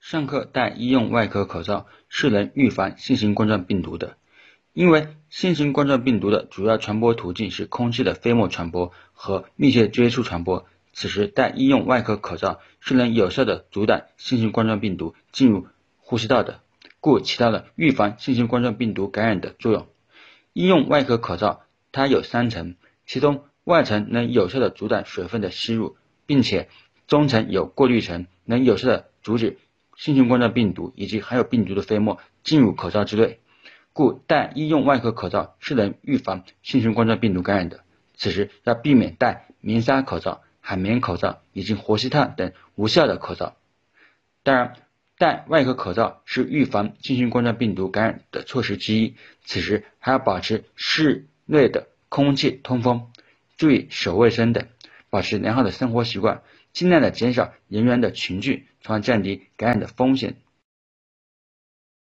上课戴医用外科口罩是能预防新型冠状病毒的，因为新型冠状病毒的主要传播途径是空气的飞沫传播和密切接触传播。此时戴医用外科口罩是能有效的阻挡新型冠状病毒进入呼吸道的，故起到了预防新型冠状病毒感染的作用。医用外科口罩它有三层，其中外层能有效的阻挡水分的吸入，并且中层有过滤层，能有效的阻止。新型冠状病毒以及含有病毒的飞沫进入口罩之内，故戴医用外科口罩是能预防新型冠状病毒感染的。此时要避免戴棉纱口罩、海绵口罩以及活吸炭等无效的口罩。当然，戴外科口罩是预防新型冠状病毒感染的措施之一。此时还要保持室内的空气通风，注意手卫生等，保持良好的生活习惯。尽量的减少人员的群聚，从而降低感染的风险。